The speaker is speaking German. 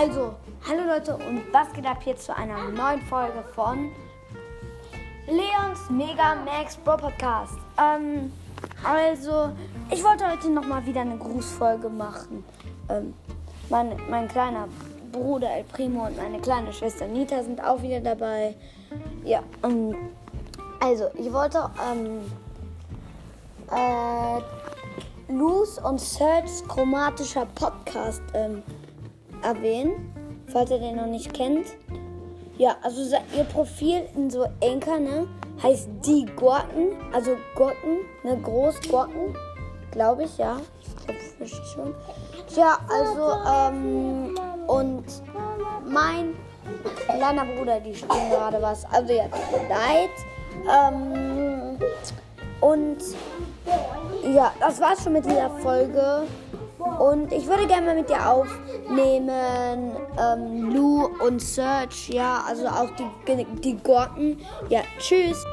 Also, hallo Leute und was geht ab hier zu einer neuen Folge von Leons Mega Max Bro Podcast. Ähm, also, ich wollte heute nochmal wieder eine Grußfolge machen. Ähm, mein, mein kleiner Bruder El Primo und meine kleine Schwester Nita sind auch wieder dabei. Ja, ähm, also, ich wollte ähm, äh, Luz und Serge chromatischer Podcast ähm, erwähnen, falls ihr den noch nicht kennt. Ja, also ihr Profil in so Enker, ne, heißt die Gorten, also Gorten, ne, Großgorten, glaube ich, ja. Ich glaube schon. Tja, also, ähm, und mein kleiner Bruder, die spielen gerade was, also ja, leid. Ähm, und ja, das war's schon mit dieser Folge. Und ich würde gerne mal mit dir aufnehmen, ähm, Lou und Serge, ja, also auch die, die Gorten. Ja, tschüss.